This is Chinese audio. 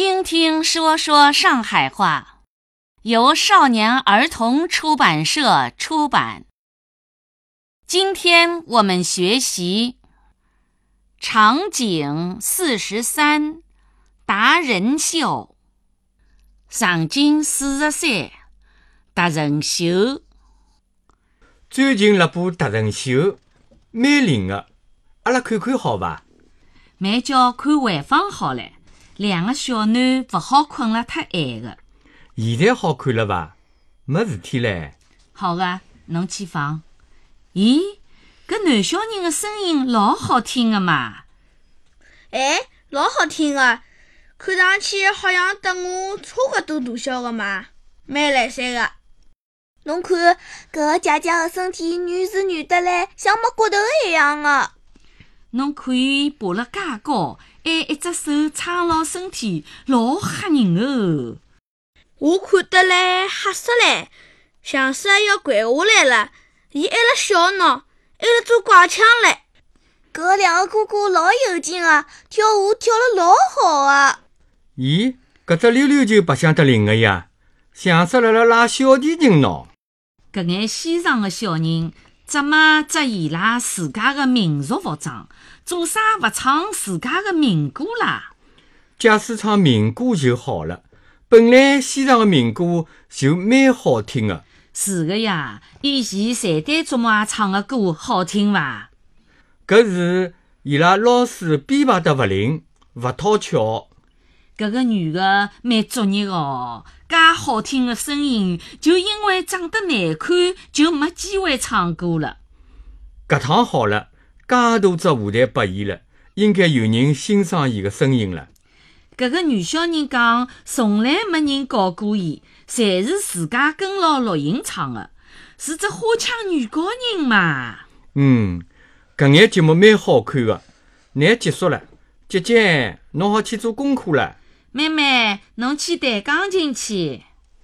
听听说说上海话，由少年儿童出版社出版。今天我们学习场景四十三达人秀。场景四十三达人秀。最近那部达人秀蛮灵的，阿拉看看好伐？慢叫看回放好了。两个小囡勿好困了太晚个。现在好看了伐？没事体唻。好个，侬去放。咦，搿男小人的声音老好听的嘛！哎，老好听的，看上去好像得我差勿多大小的嘛，蛮来三个。侬看搿个姐姐的身体软是软得来，像没骨头一样的。侬可以爬了介高。还一只手撑牢身体，老吓人哦！我看得来吓死唻，像是要掼下来了。伊还辣笑呢，还辣做怪腔唻。搿两个哥哥老有劲啊，跳舞跳了老好啊！咦，搿只溜溜球白相得灵个呀，像是辣辣拉小提琴喏。搿眼西藏的小人。怎么着伊拉自家的民族服装？做啥勿唱自家的民歌啦？假使唱民歌就好了。本来西藏的民歌就蛮好听的。是的呀，以前财丹祖玛唱的歌好听伐？搿是伊拉老师编排得勿灵，勿讨巧。搿个女的蛮作孽哦。介好听的声音，就因为长得难看，就没机会唱歌了。搿趟好了，介大只舞台拨伊了，应该有人欣赏伊的声音了。搿个女小人讲，从来没人教过伊，侪是自家跟牢录音唱的，是只花腔女高音嘛。嗯，搿眼节目蛮好看的。乃结束了，姐姐，侬好去做功课了。妹妹，侬去弹钢琴去。